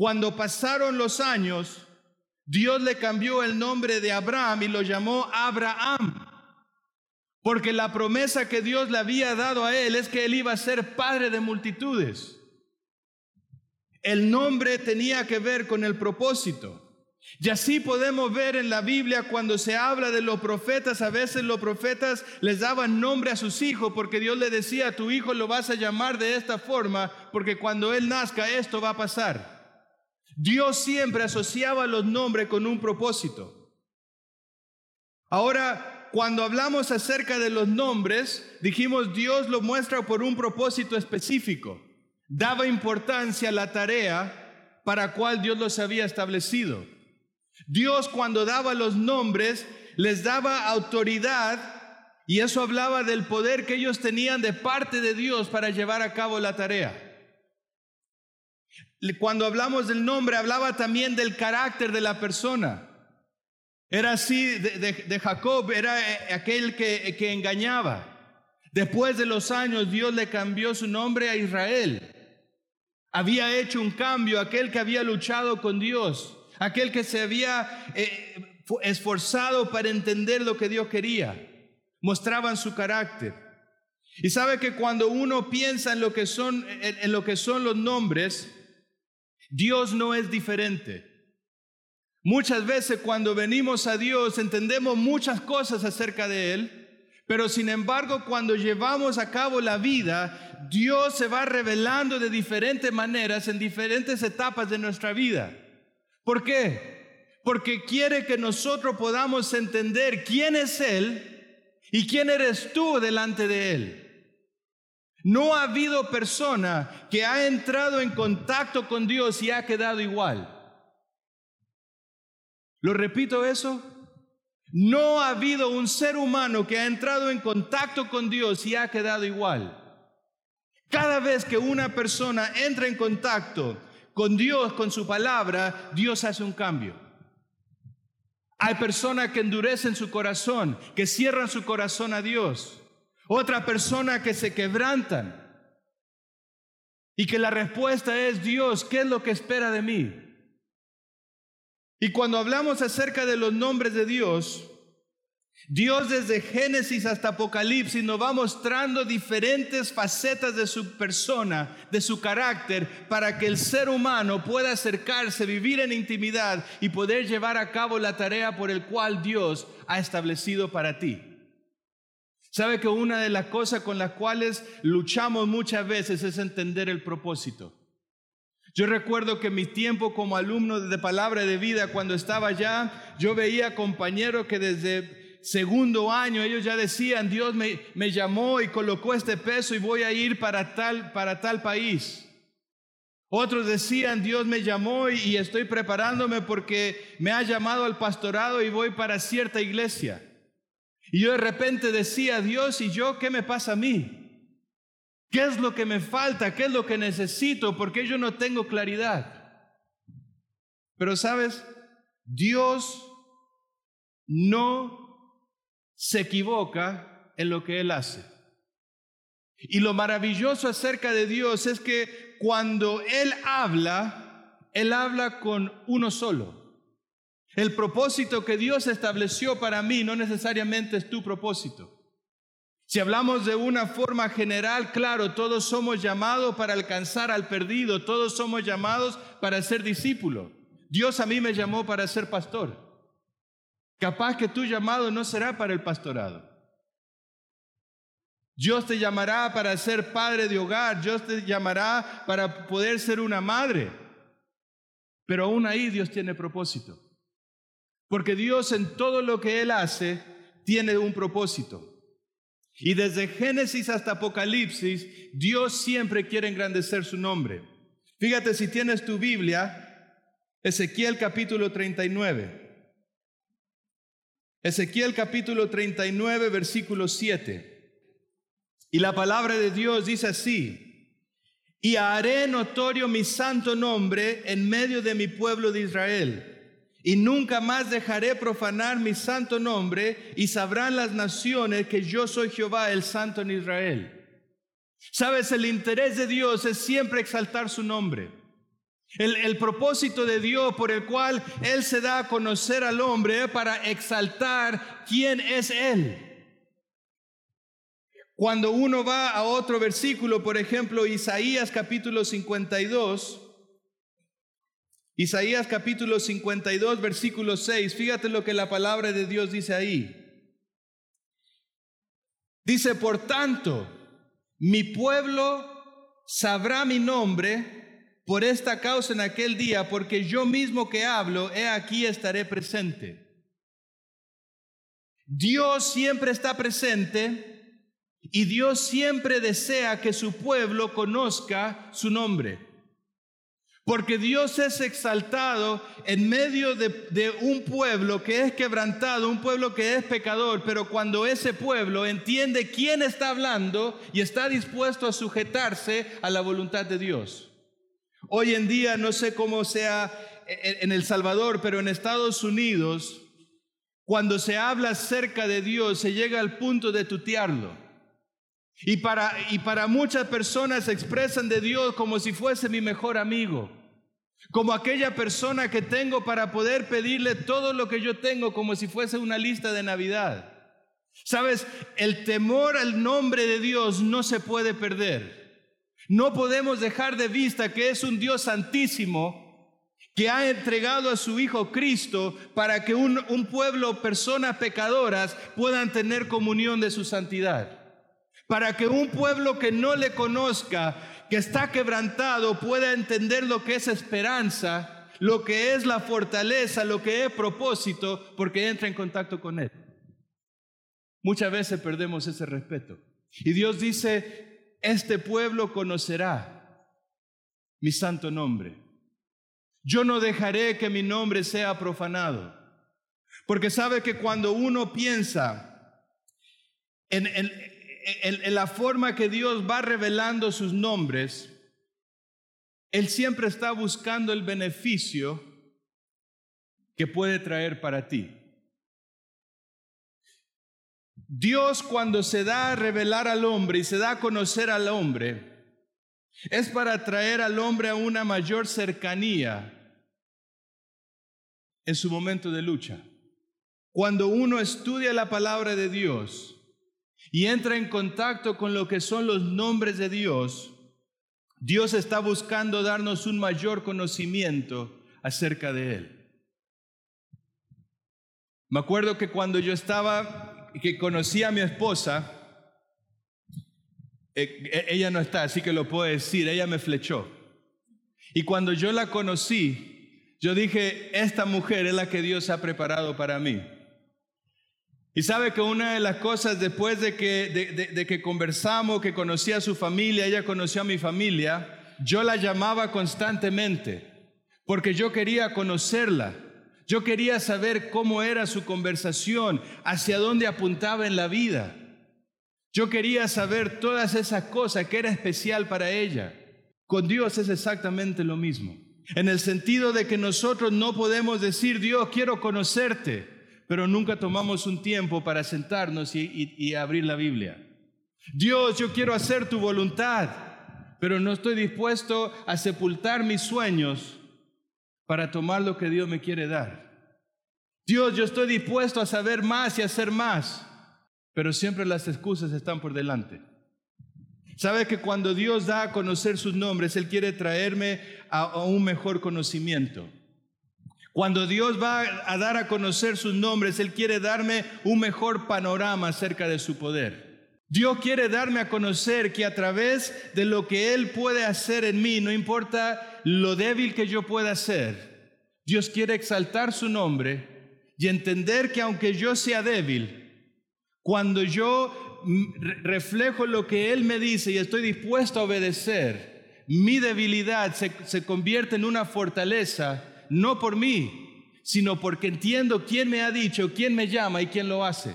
Cuando pasaron los años, Dios le cambió el nombre de Abraham y lo llamó Abraham. Porque la promesa que Dios le había dado a él es que él iba a ser padre de multitudes. El nombre tenía que ver con el propósito. Y así podemos ver en la Biblia cuando se habla de los profetas, a veces los profetas les daban nombre a sus hijos porque Dios le decía, tu hijo lo vas a llamar de esta forma porque cuando él nazca esto va a pasar. Dios siempre asociaba los nombres con un propósito. Ahora, cuando hablamos acerca de los nombres, dijimos Dios lo muestra por un propósito específico. Daba importancia a la tarea para cual Dios los había establecido. Dios cuando daba los nombres les daba autoridad y eso hablaba del poder que ellos tenían de parte de Dios para llevar a cabo la tarea. Cuando hablamos del nombre, hablaba también del carácter de la persona. Era así de, Jacob, era eh, aquel que, que engañaba. Después de los años, Dios le cambió su nombre a Israel. Había hecho un cambio, aquel que había luchado con Dios aquel que se había eh, esforzado para entender lo que Dios quería. Mostraban su carácter. Y sabe que cuando uno piensa en lo que son, en lo que son los nombres, Dios no es diferente. Muchas veces cuando venimos a Dios entendemos muchas cosas acerca de Él, pero sin embargo cuando llevamos a cabo la vida, Dios se va revelando de diferentes maneras en diferentes etapas de nuestra vida. ¿Por qué? Porque quiere que nosotros podamos entender quién es Él y quién eres tú delante de Él. No ha habido persona que ha entrado en contacto con Dios y ha quedado igual. ¿Lo repito eso? No ha habido un ser humano que ha entrado en contacto con Dios y ha quedado igual. Cada vez que una persona entra en contacto con Dios, con su palabra, Dios hace un cambio. Hay personas que endurecen su corazón, que cierran su corazón a Dios. Otra persona que se quebrantan. Y que la respuesta es, Dios, ¿qué es lo que espera de mí? Y cuando hablamos acerca de los nombres de Dios, Dios desde Génesis hasta Apocalipsis nos va mostrando diferentes facetas de su persona, de su carácter, para que el ser humano pueda acercarse, vivir en intimidad y poder llevar a cabo la tarea por el cual Dios ha establecido para ti. Sabe que una de las cosas con las cuales luchamos muchas veces es entender el propósito. Yo recuerdo que mi tiempo como alumno de palabra de vida, cuando estaba allá, yo veía compañeros que desde segundo año ellos ya decían, Dios me, me llamó y colocó este peso y voy a ir para tal, para tal país. Otros decían, Dios me llamó y estoy preparándome porque me ha llamado al pastorado y voy para cierta iglesia. Y yo de repente decía, Dios, ¿y yo qué me pasa a mí? ¿Qué es lo que me falta? ¿Qué es lo que necesito? Porque yo no tengo claridad. Pero sabes, Dios no se equivoca en lo que Él hace. Y lo maravilloso acerca de Dios es que cuando Él habla, Él habla con uno solo. El propósito que Dios estableció para mí no necesariamente es tu propósito. Si hablamos de una forma general, claro, todos somos llamados para alcanzar al perdido, todos somos llamados para ser discípulo. Dios a mí me llamó para ser pastor. Capaz que tu llamado no será para el pastorado. Dios te llamará para ser padre de hogar, Dios te llamará para poder ser una madre. Pero aún ahí Dios tiene propósito. Porque Dios en todo lo que Él hace tiene un propósito. Y desde Génesis hasta Apocalipsis, Dios siempre quiere engrandecer su nombre. Fíjate si tienes tu Biblia, Ezequiel capítulo 39. Ezequiel capítulo 39, versículo 7. Y la palabra de Dios dice así, y haré notorio mi santo nombre en medio de mi pueblo de Israel. Y nunca más dejaré profanar mi santo nombre y sabrán las naciones que yo soy Jehová el santo en Israel. Sabes, el interés de Dios es siempre exaltar su nombre. El, propósito de Dios por el cual Él se da a conocer al hombre para exaltar quién es Él. Cuando uno va a otro versículo, por ejemplo, Isaías capítulo 52, Isaías capítulo 52, versículo 6, fíjate lo que la palabra de Dios dice ahí. Dice, por tanto, mi pueblo sabrá mi nombre por esta causa en aquel día, porque yo mismo que hablo, he aquí estaré presente. Dios siempre está presente y Dios siempre desea que su pueblo conozca su nombre. Porque Dios es exaltado en medio de, un pueblo que es quebrantado, un pueblo que es pecador, pero cuando ese pueblo entiende quién está hablando y está dispuesto a sujetarse a la voluntad de Dios. Hoy en día, no sé cómo sea en El Salvador, pero en Estados Unidos, cuando se habla acerca de Dios, se llega al punto de tutearlo. Y para, y para muchas personas expresan de Dios como si fuese mi mejor amigo, como aquella persona que tengo para poder pedirle todo lo que yo tengo como si fuese una lista de Navidad. Sabes, el temor al nombre de Dios no se puede perder. No podemos dejar de vista que es un Dios santísimo que ha entregado a su Hijo Cristo para que un, un pueblo, personas pecadoras, puedan tener comunión de su santidad para que un pueblo que no le conozca, que está quebrantado, pueda entender lo que es esperanza, lo que es la fortaleza, lo que es propósito, porque entra en contacto con Él. Muchas veces perdemos ese respeto. Y Dios dice, este pueblo conocerá mi santo nombre. Yo no dejaré que mi nombre sea profanado. Porque sabe que cuando uno piensa en, en, en, la forma que Dios va revelando sus nombres, Él siempre está buscando el beneficio que puede traer para ti. Dios cuando se da a revelar al hombre y se da a conocer al hombre, es para traer al hombre a una mayor cercanía en su momento de lucha. Cuando uno estudia la palabra de Dios, y entra en contacto con lo que son los nombres de Dios, Dios está buscando darnos un mayor conocimiento acerca de Él. Me acuerdo que cuando yo estaba, que conocí a mi esposa, eh, e, ella no está, así que lo puedo decir, ella me flechó. Y cuando yo la conocí, yo dije, esta mujer es la que Dios ha preparado para mí. Y sabe que una de las cosas después de que, de, que conversamos, que conocí a su familia, ella conoció a mi familia, yo la llamaba constantemente, porque yo quería conocerla. Yo quería saber cómo era su conversación, hacia dónde apuntaba en la vida. Yo quería saber todas esas cosas que era especial para ella. Con Dios es exactamente lo mismo. En el sentido de que nosotros no podemos decir, Dios, quiero conocerte pero nunca tomamos un tiempo para sentarnos y, abrir la Biblia. Dios, yo quiero hacer tu voluntad, pero no estoy dispuesto a sepultar mis sueños para tomar lo que Dios me quiere dar. Dios, yo estoy dispuesto a saber más y hacer más, pero siempre las excusas están por delante. Sabe que cuando Dios da a conocer sus nombres, Él quiere traerme a un mejor conocimiento. Cuando Dios va a dar a conocer sus nombres, Él quiere darme un mejor panorama acerca de su poder. Dios quiere darme a conocer que a través de lo que Él puede hacer en mí, no importa lo débil que yo pueda ser, Dios quiere exaltar su nombre y entender que aunque yo sea débil, cuando yo reflejo lo que Él me dice y estoy dispuesto a obedecer, mi debilidad se, se convierte en una fortaleza no por mí, sino porque entiendo quién me ha dicho, quién me llama y quién lo hace.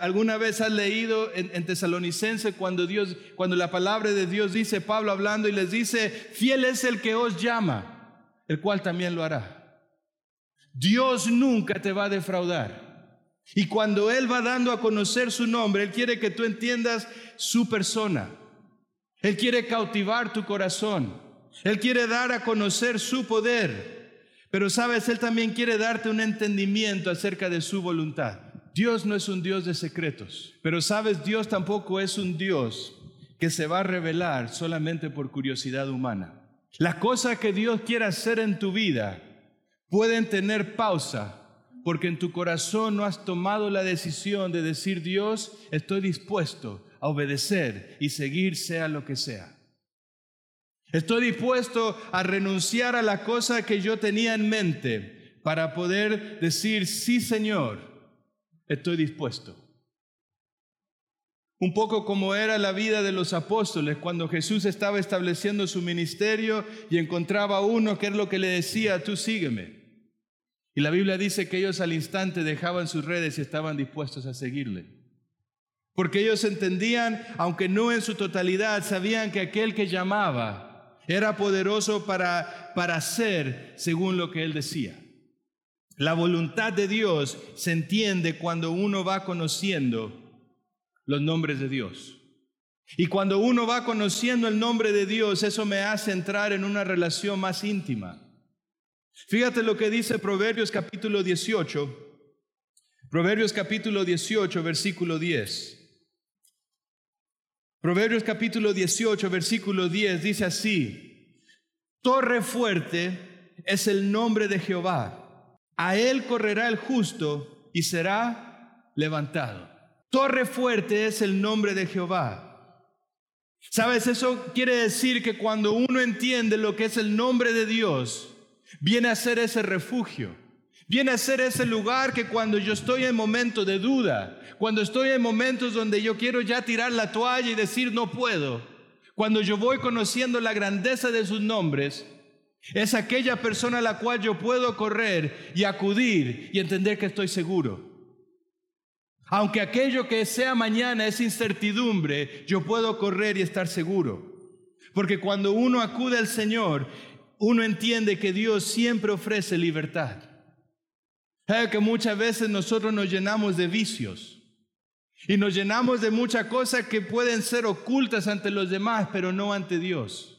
¿Alguna vez has leído en, en, Tesalonicense cuando Dios, cuando la palabra de Dios dice, Pablo hablando y les dice, fiel es el que os llama, el cual también lo hará. Dios nunca te va a defraudar. Y cuando Él va dando a conocer su nombre, Él quiere que tú entiendas su persona. Él quiere cautivar tu corazón. Él quiere dar a conocer su poder, pero sabes, Él también quiere darte un entendimiento acerca de su voluntad. Dios no es un Dios de secretos, pero sabes, Dios tampoco es un Dios que se va a revelar solamente por curiosidad humana. Las cosas que Dios quiere hacer en tu vida pueden tener pausa porque en tu corazón no has tomado la decisión de decir, Dios, estoy dispuesto a obedecer y seguir sea lo que sea. Estoy dispuesto a renunciar a la cosa que yo tenía en mente para poder decir, sí Señor, estoy dispuesto. Un poco como era la vida de los apóstoles cuando Jesús estaba estableciendo su ministerio y encontraba a uno que es lo que le decía, tú sígueme. Y la Biblia dice que ellos al instante dejaban sus redes y estaban dispuestos a seguirle. Porque ellos entendían, aunque no en su totalidad, sabían que aquel que llamaba era poderoso para, para hacer según lo que él decía. La voluntad de Dios se entiende cuando uno va conociendo los nombres de Dios. Y cuando uno va conociendo el nombre de Dios, eso me hace entrar en una relación más íntima. Fíjate lo que dice Proverbios capítulo 18. Proverbios capítulo 18, versículo 10. Proverbios capítulo 18, versículo 10 dice así, Torre fuerte es el nombre de Jehová, a él correrá el justo y será levantado. Torre fuerte es el nombre de Jehová. ¿Sabes? Eso quiere decir que cuando uno entiende lo que es el nombre de Dios, viene a ser ese refugio. Viene a ser ese lugar que cuando yo estoy en momentos de duda, cuando estoy en momentos donde yo quiero ya tirar la toalla y decir no puedo, cuando yo voy conociendo la grandeza de sus nombres, es aquella persona a la cual yo puedo correr y acudir y entender que estoy seguro. Aunque aquello que sea mañana es incertidumbre, yo puedo correr y estar seguro. Porque cuando uno acude al Señor, uno entiende que Dios siempre ofrece libertad. Sabe que muchas veces nosotros nos llenamos de vicios y nos llenamos de muchas cosas que pueden ser ocultas ante los demás, pero no ante Dios.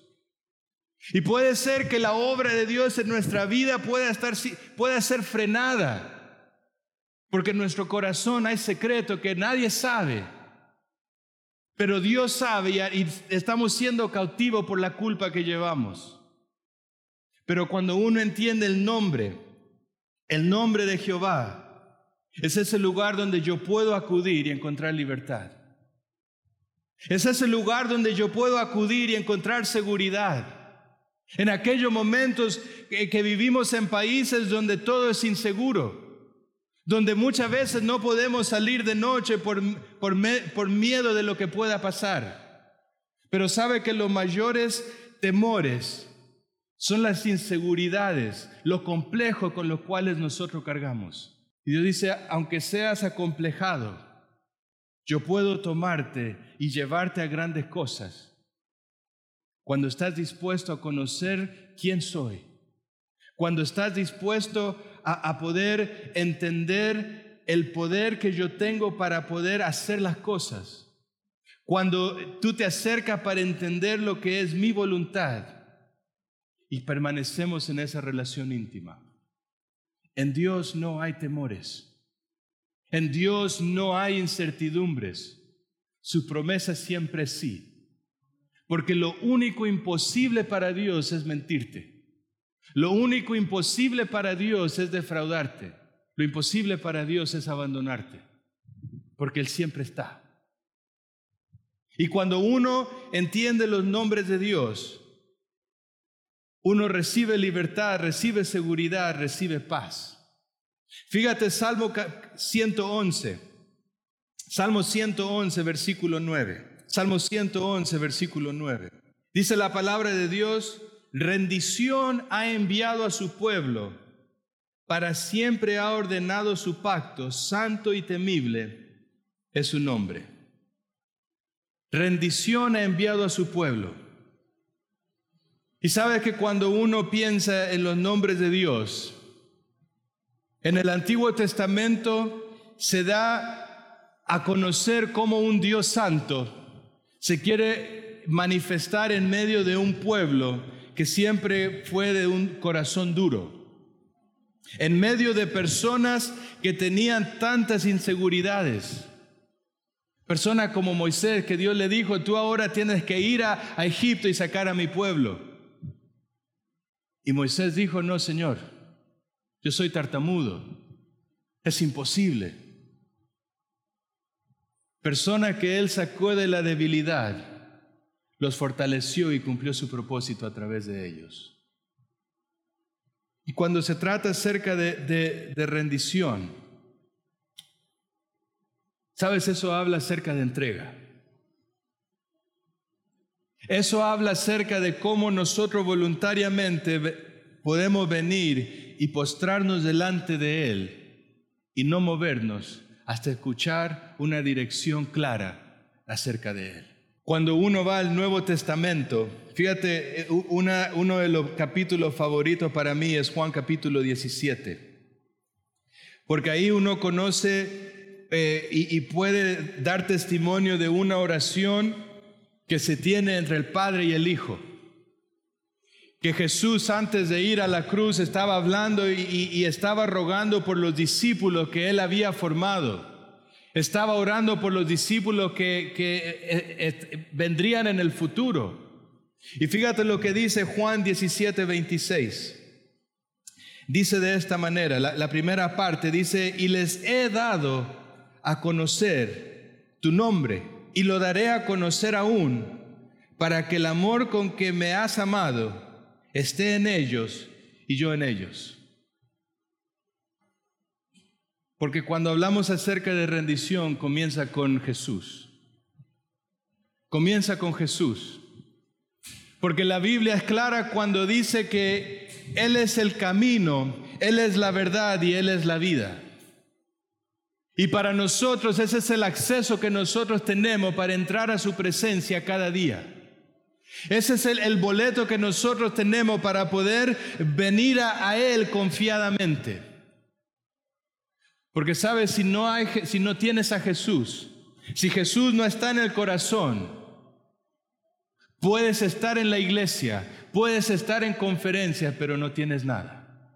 Y puede ser que la obra de Dios en nuestra vida pueda, estar, pueda ser frenada porque en nuestro corazón hay secreto que nadie sabe. Pero Dios sabe y estamos siendo cautivos por la culpa que llevamos. Pero cuando uno entiende el nombre, el nombre de Jehová, es ese lugar donde yo puedo acudir y encontrar libertad. Es ese lugar donde yo puedo acudir y encontrar seguridad. En aquellos momentos que, vivimos en países donde todo es inseguro donde muchas veces no podemos salir de noche por, miedo de lo que pueda pasar. Pero sabe que los mayores temores son las inseguridades, lo complejo con los cuales nosotros cargamos. Y Dios dice, aunque seas acomplejado, yo puedo tomarte y llevarte a grandes cosas. Cuando estás dispuesto a conocer quién soy, cuando estás dispuesto a, poder entender el poder que yo tengo para poder hacer las cosas. Cuando tú te acercas para entender lo que es mi voluntad y permanecemos en esa relación íntima. En Dios no hay temores. En Dios no hay incertidumbres. Su promesa siempre es sí. Porque lo único imposible para Dios es mentirte. Lo único imposible para Dios es defraudarte. Lo imposible para Dios es abandonarte, porque Él siempre está. Y cuando uno entiende los nombres de Dios, uno recibe libertad, recibe seguridad, recibe paz. Fíjate, Salmo 111, Salmo 111, versículo 9. Salmo 111, versículo 9. Dice la palabra de Dios, rendición ha enviado a su pueblo, para siempre ha ordenado su pacto, santo y temible es su nombre. Rendición ha enviado a su pueblo. Y sabes que cuando uno piensa en los nombres de Dios, en el Antiguo Testamento se da a conocer como un Dios santo se quiere manifestar en medio de un pueblo que siempre fue de un corazón duro. En medio de personas que tenían tantas inseguridades. Personas como Moisés, que Dios le dijo, tú ahora tienes que ir a, a Egipto y sacar a mi pueblo. Y Moisés dijo, no, Señor, yo soy tartamudo, es imposible. Persona que Él sacó de la debilidad los fortaleció y cumplió su propósito a través de ellos. Y cuando se trata acerca de, de, rendición, sabes, eso habla acerca de entrega. Eso habla acerca de cómo nosotros voluntariamente podemos venir y postrarnos delante de Él y no movernos hasta escuchar una dirección clara acerca de Él. Cuando uno va al Nuevo Testamento, fíjate, eh, uno de los capítulos favoritos para mí es Juan capítulo 17, porque ahí uno conoce eh, y puede dar testimonio de una oración que se tiene entre el Padre y el Hijo que Jesús antes de ir a la cruz estaba hablando y, estaba rogando por los discípulos que él había formado. Estaba orando por los discípulos que, eh, eh, vendrían en el futuro. Y fíjate lo que dice Juan 17, 26. Dice de esta manera, la primera parte dice, y les he dado a conocer tu nombre, y lo daré a conocer aún, para que el amor con que me has amado esté en ellos y yo en ellos. Porque cuando hablamos acerca de rendición comienza con Jesús. Comienza con Jesús. Porque la Biblia es clara cuando dice que Él es el camino, Él es la verdad y Él es la vida. Y para nosotros ese es el acceso que nosotros tenemos para entrar a su presencia cada día. Ese es el, boleto que nosotros tenemos para poder venir a Él confiadamente. Porque sabes, si no, hay, si no tienes a Jesús, si Jesús no está en el corazón, puedes estar en la iglesia, puedes estar en conferencias, pero no tienes nada.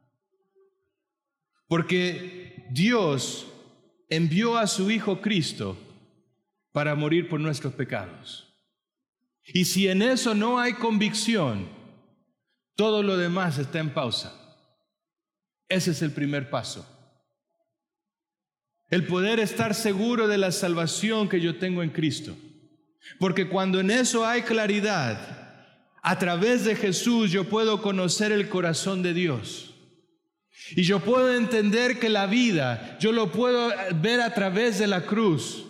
Porque Dios envió a su Hijo Cristo para morir por nuestros pecados. Y si en eso no hay convicción, todo lo demás está en pausa. Ese es el primer paso. El poder estar seguro de la salvación que yo tengo en Cristo. Porque cuando en eso hay claridad, a través de Jesús yo puedo conocer el corazón de Dios. Y yo puedo entender que la vida, yo lo puedo ver a través de la cruz.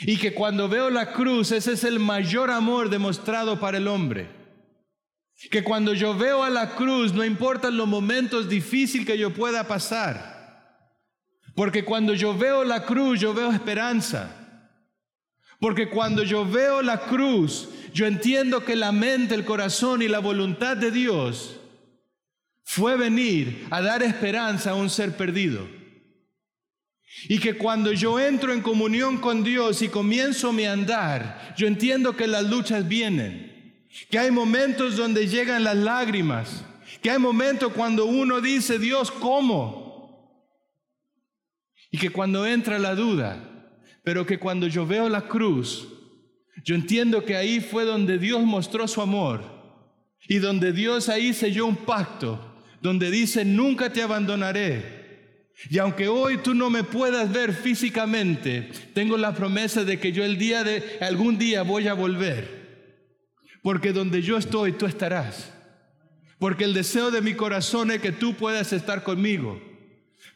Y que cuando veo la cruz, ese es el mayor amor demostrado para el hombre. Que cuando yo veo a la cruz, no importan los momentos difíciles que yo pueda pasar. Porque cuando yo veo la cruz, yo veo esperanza. Porque cuando yo veo la cruz, yo entiendo que la mente, el corazón y la voluntad de Dios fue venir a dar esperanza a un ser perdido. Y que cuando yo entro en comunión con Dios y comienzo mi andar, yo entiendo que las luchas vienen, que hay momentos donde llegan las lágrimas, que hay momentos cuando uno dice, Dios, ¿cómo? Y que cuando entra la duda, pero que cuando yo veo la cruz, yo entiendo que ahí fue donde Dios mostró su amor y donde Dios ahí selló un pacto, donde dice, nunca te abandonaré. Y aunque hoy tú no me puedas ver físicamente, tengo la promesa de que yo el día de algún día voy a volver. Porque donde yo estoy, tú estarás. Porque el deseo de mi corazón es que tú puedas estar conmigo.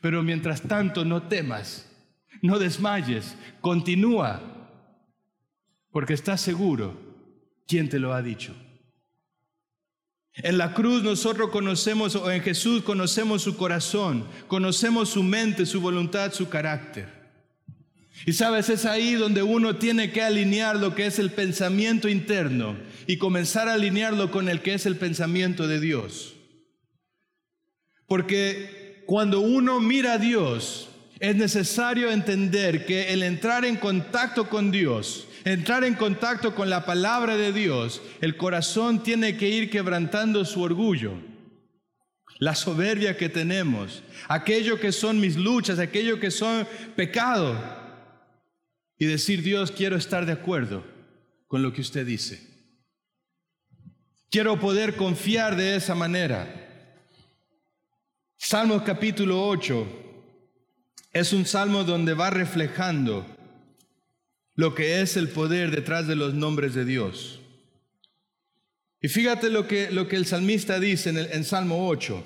Pero mientras tanto no temas, no desmayes, continúa, porque estás seguro quién te lo ha dicho. En la cruz nosotros conocemos, o en Jesús conocemos su corazón, conocemos su mente, su voluntad, su carácter. Y sabes, es ahí donde uno tiene que alinear lo que es el pensamiento interno y comenzar a alinearlo con el que es el pensamiento de Dios. Porque cuando uno mira a Dios, es necesario entender que el entrar en contacto con Dios entrar en contacto con la palabra de Dios, el corazón tiene que ir quebrantando su orgullo, la soberbia que tenemos, aquello que son mis luchas, aquello que son pecado, y decir, Dios, quiero estar de acuerdo con lo que usted dice. Quiero poder confiar de esa manera. Salmos capítulo 8 es un salmo donde va reflejando lo que es el poder detrás de los nombres de Dios. Y fíjate lo que, lo que el salmista dice en, el, en Salmo 8.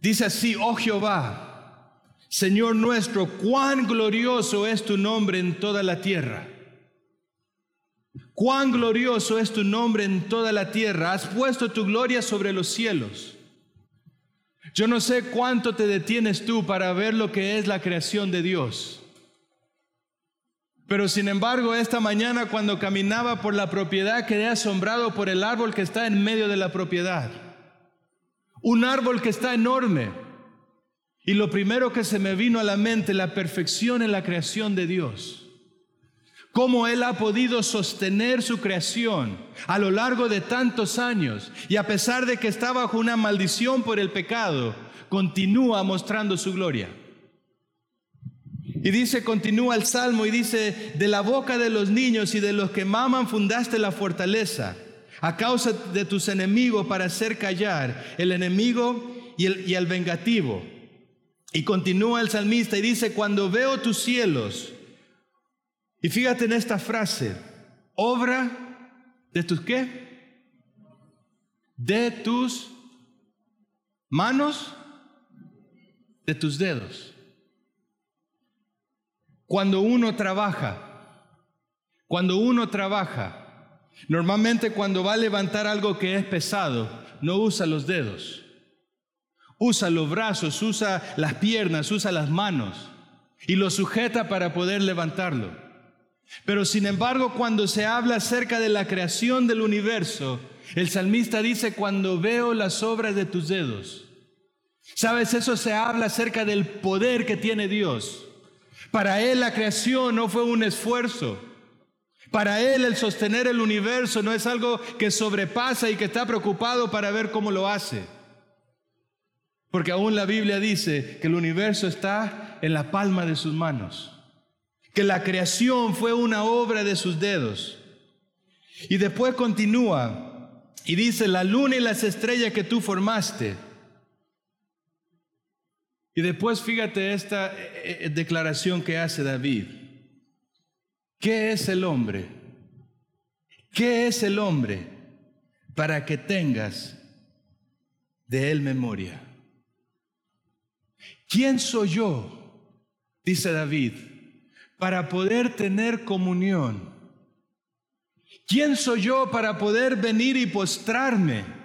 Dice así, oh Jehová, Señor nuestro, cuán glorioso es tu nombre en toda la tierra. Cuán glorioso es tu nombre en toda la tierra. Has puesto tu gloria sobre los cielos. Yo no sé cuánto te detienes tú para ver lo que es la creación de Dios. Pero sin embargo, esta mañana cuando caminaba por la propiedad quedé asombrado por el árbol que está en medio de la propiedad. Un árbol que está enorme. Y lo primero que se me vino a la mente, la perfección en la creación de Dios. Cómo Él ha podido sostener su creación a lo largo de tantos años. Y a pesar de que está bajo una maldición por el pecado, continúa mostrando su gloria. Y dice, continúa el salmo y dice, de la boca de los niños y de los que maman fundaste la fortaleza, a causa de tus enemigos para hacer callar el enemigo y el, y el vengativo. Y continúa el salmista y dice, cuando veo tus cielos, y fíjate en esta frase, obra de tus qué? De tus manos, de tus dedos. Cuando uno trabaja, cuando uno trabaja, normalmente cuando va a levantar algo que es pesado, no usa los dedos, usa los brazos, usa las piernas, usa las manos y lo sujeta para poder levantarlo. Pero sin embargo, cuando se habla acerca de la creación del universo, el salmista dice, cuando veo las obras de tus dedos, ¿sabes? Eso se habla acerca del poder que tiene Dios. Para Él la creación no fue un esfuerzo. Para Él el sostener el universo no es algo que sobrepasa y que está preocupado para ver cómo lo hace. Porque aún la Biblia dice que el universo está en la palma de sus manos. Que la creación fue una obra de sus dedos. Y después continúa y dice, la luna y las estrellas que tú formaste y después fíjate esta eh, eh, declaración que hace David. ¿Qué es el hombre? ¿Qué es el hombre para que tengas de él memoria? ¿Quién soy yo? Dice David, para poder tener comunión. ¿Quién soy yo para poder venir y postrarme?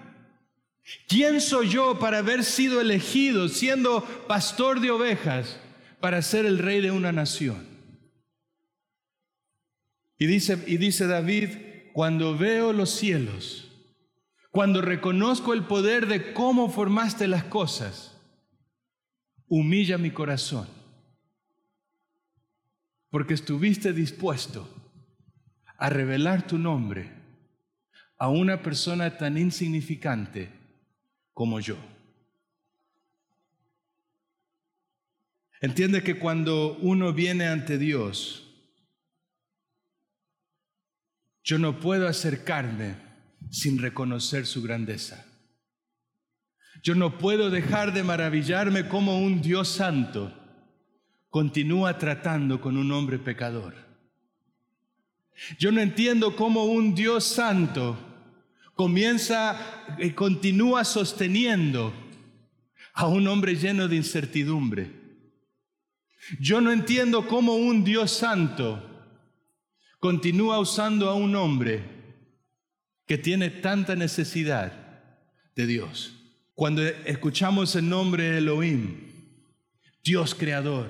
¿Quién soy yo para haber sido elegido siendo pastor de ovejas para ser el rey de una nación? Y dice, y dice David, cuando veo los cielos, cuando reconozco el poder de cómo formaste las cosas, humilla mi corazón, porque estuviste dispuesto a revelar tu nombre a una persona tan insignificante como yo. Entiende que cuando uno viene ante Dios, yo no puedo acercarme sin reconocer su grandeza. Yo no puedo dejar de maravillarme como un Dios santo continúa tratando con un hombre pecador. Yo no entiendo cómo un Dios santo comienza y continúa sosteniendo a un hombre lleno de incertidumbre. Yo no entiendo cómo un Dios santo continúa usando a un hombre que tiene tanta necesidad de Dios. Cuando escuchamos el nombre Elohim, Dios creador,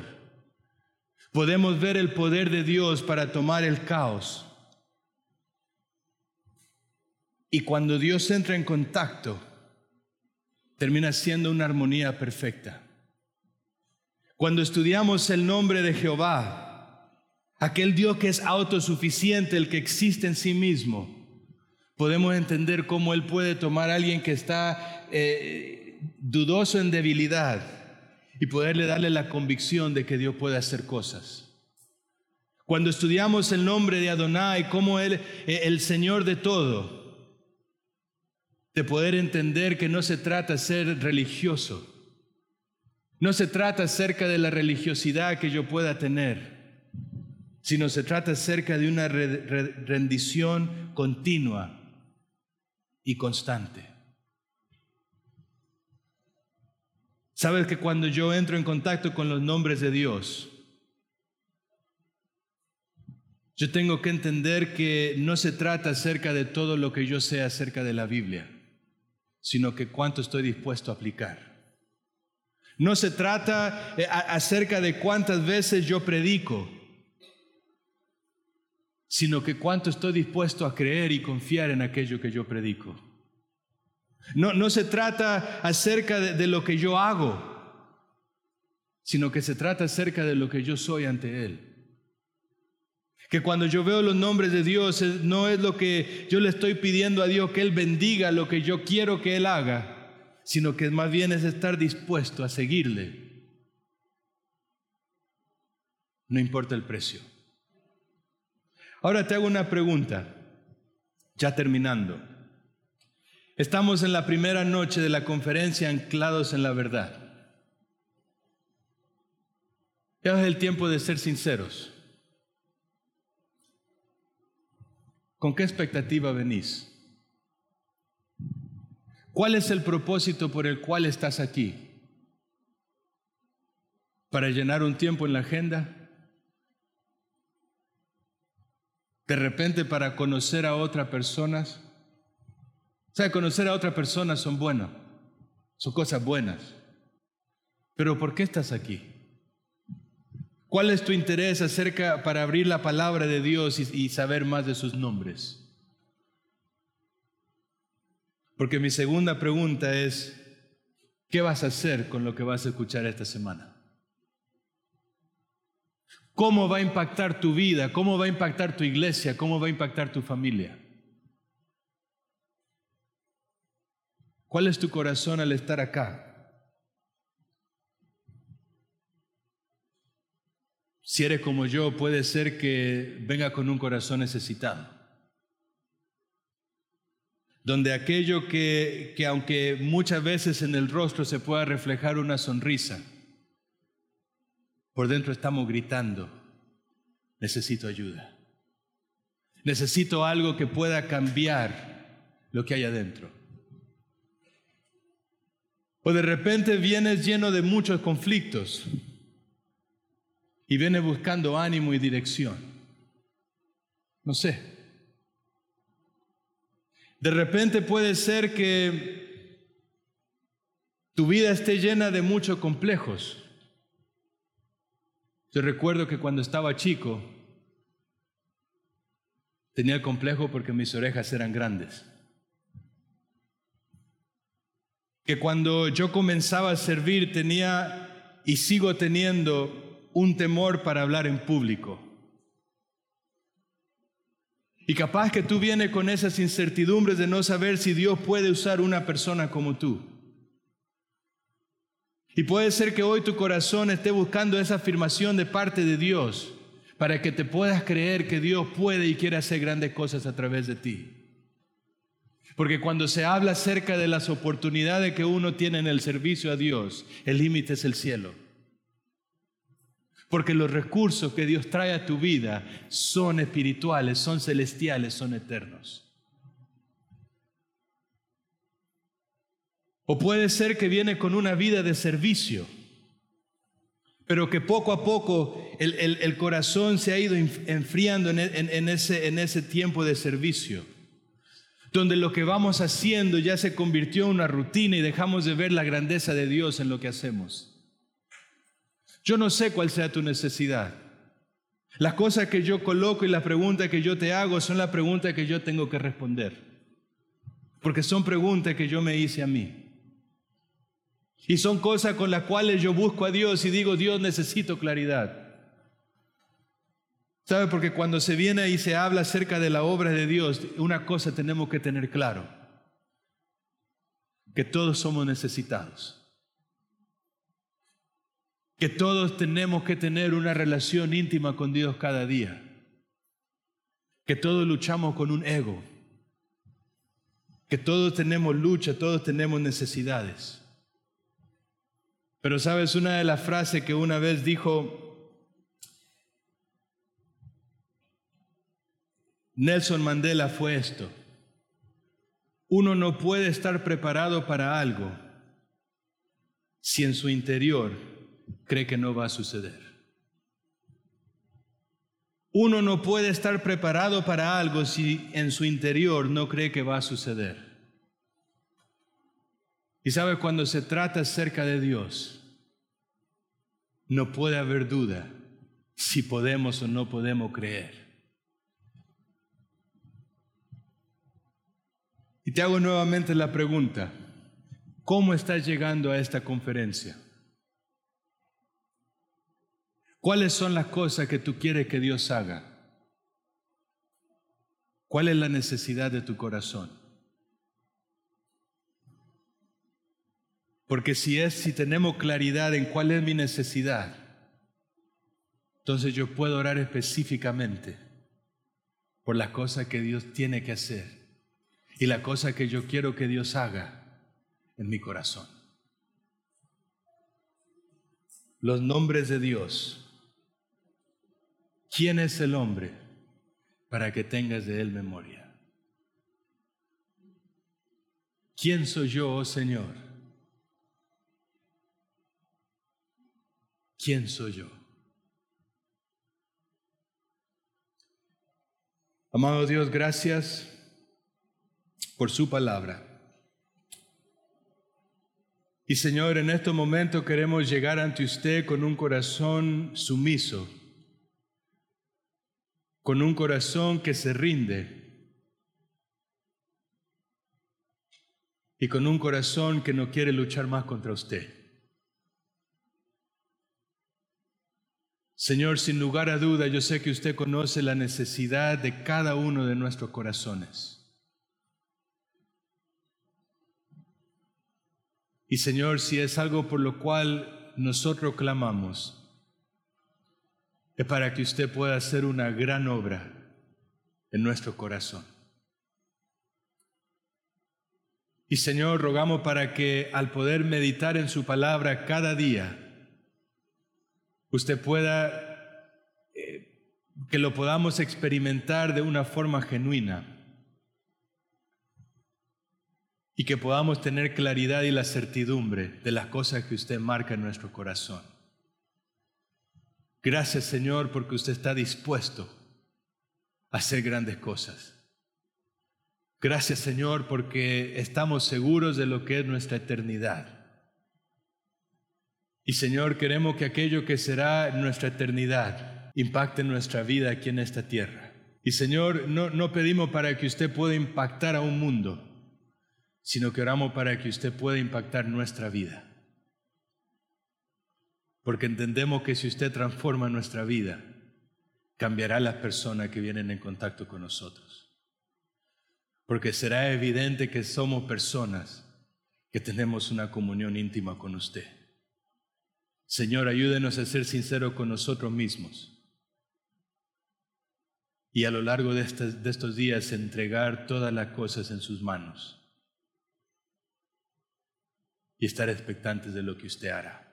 podemos ver el poder de Dios para tomar el caos y cuando Dios entra en contacto, termina siendo una armonía perfecta. Cuando estudiamos el nombre de Jehová, aquel Dios que es autosuficiente, el que existe en sí mismo, podemos entender cómo Él puede tomar a alguien que está eh, dudoso en debilidad y poderle darle la convicción de que Dios puede hacer cosas. Cuando estudiamos el nombre de Adonai como Él, eh, el Señor de todo, de poder entender que no se trata de ser religioso, no se trata acerca de la religiosidad que yo pueda tener, sino se trata acerca de una rendición continua y constante. Sabes que cuando yo entro en contacto con los nombres de Dios, yo tengo que entender que no se trata acerca de todo lo que yo sé acerca de la Biblia, sino que cuánto estoy dispuesto a aplicar. No se trata eh, acerca de cuántas veces yo predico, sino que cuánto estoy dispuesto a creer y confiar en aquello que yo predico. No, no se trata acerca de, de lo que yo hago, sino que se trata acerca de lo que yo soy ante Él. Que cuando yo veo los nombres de Dios, no es lo que yo le estoy pidiendo a Dios que Él bendiga lo que yo quiero que Él haga, sino que más bien es estar dispuesto a seguirle. No importa el precio. Ahora te hago una pregunta, ya terminando. Estamos en la primera noche de la conferencia Anclados en la Verdad. Ya es el tiempo de ser sinceros. ¿Con qué expectativa venís? ¿Cuál es el propósito por el cual estás aquí? ¿Para llenar un tiempo en la agenda? ¿De repente para conocer a otras personas? O sea, conocer a otras personas son buenas, son cosas buenas. Pero ¿por qué estás aquí? ¿Cuál es tu interés acerca para abrir la palabra de Dios y, y saber más de sus nombres? Porque mi segunda pregunta es, ¿qué vas a hacer con lo que vas a escuchar esta semana? ¿Cómo va a impactar tu vida? ¿Cómo va a impactar tu iglesia? ¿Cómo va a impactar tu familia? ¿Cuál es tu corazón al estar acá? Si eres como yo, puede ser que venga con un corazón necesitado donde aquello que, que aunque muchas veces en el rostro se pueda reflejar una sonrisa, por dentro estamos gritando, necesito ayuda. Necesito algo que pueda cambiar lo que hay adentro. O de repente vienes lleno de muchos conflictos y vienes buscando ánimo y dirección. No sé. De repente puede ser que tu vida esté llena de muchos complejos. Yo recuerdo que cuando estaba chico tenía el complejo porque mis orejas eran grandes. Que cuando yo comenzaba a servir tenía y sigo teniendo un temor para hablar en público. Y capaz que tú vienes con esas incertidumbres de no saber si Dios puede usar una persona como tú. Y puede ser que hoy tu corazón esté buscando esa afirmación de parte de Dios para que te puedas creer que Dios puede y quiere hacer grandes cosas a través de ti. Porque cuando se habla acerca de las oportunidades que uno tiene en el servicio a Dios, el límite es el cielo. Porque los recursos que Dios trae a tu vida son espirituales, son celestiales, son eternos. O puede ser que viene con una vida de servicio, pero que poco a poco el, corazón se ha ido enfriando en, ese, en ese tiempo de servicio, donde lo que vamos haciendo ya se convirtió en una rutina y dejamos de ver la grandeza de Dios en lo que hacemos. Yo no sé cuál sea tu necesidad. Las cosas que yo coloco y las preguntas que yo te hago son las preguntas que yo tengo que responder. Porque son preguntas que yo me hice a mí. Y son cosas con las cuales yo busco a Dios y digo, Dios necesito claridad. ¿Sabe? Porque cuando se viene y se habla acerca de la obra de Dios, una cosa tenemos que tener claro, que todos somos necesitados, que todos tenemos que tener una relación íntima con Dios cada día, que todos luchamos con un ego, que todos tenemos lucha, todos tenemos necesidades. Pero sabes, una de las frases que una vez dijo Nelson Mandela fue esto. Uno no puede estar preparado para algo si en su interior cree que no va a suceder. Uno no puede estar preparado para algo si en su interior no cree que va a suceder. Y sabe, cuando se trata acerca de Dios, no puede haber duda si podemos o no podemos creer. Y te hago nuevamente la pregunta, ¿cómo estás llegando a esta conferencia? ¿Cuáles son las cosas que tú quieres que Dios haga? ¿Cuál es la necesidad de tu corazón? Porque si es si tenemos claridad en cuál es mi necesidad, entonces yo puedo orar específicamente por las cosas que Dios tiene que hacer y la cosa que yo quiero que Dios haga en mi corazón. Los nombres de Dios. ¿Quién es el hombre para que tengas de él memoria? ¿Quién soy yo, oh Señor? ¿Quién soy yo? Amado Dios, gracias por su palabra. Y Señor, en este momento queremos llegar ante usted con un corazón sumiso, con un corazón que se rinde y con un corazón que no quiere luchar más contra usted. Señor, sin lugar a duda, yo sé que usted conoce la necesidad de cada uno de nuestros corazones. Y Señor, si es algo por lo cual nosotros clamamos, es para que usted pueda hacer una gran obra en nuestro corazón. Y Señor, rogamos para que al poder meditar en su palabra cada día, usted pueda, eh, que lo podamos experimentar de una forma genuina y que podamos tener claridad y la certidumbre de las cosas que usted marca en nuestro corazón. Gracias Señor porque usted está dispuesto a hacer grandes cosas. Gracias Señor porque estamos seguros de lo que es nuestra eternidad. Y Señor, queremos que aquello que será nuestra eternidad impacte nuestra vida aquí en esta tierra. Y Señor, no, no pedimos para que usted pueda impactar a un mundo, sino que oramos para que usted pueda impactar nuestra vida. Porque entendemos que si usted transforma nuestra vida, cambiará las personas que vienen en contacto con nosotros. Porque será evidente que somos personas que tenemos una comunión íntima con usted. Señor, ayúdenos a ser sinceros con nosotros mismos. Y a lo largo de, estos días entregar todas las cosas en sus manos y estar expectantes de lo que usted hará.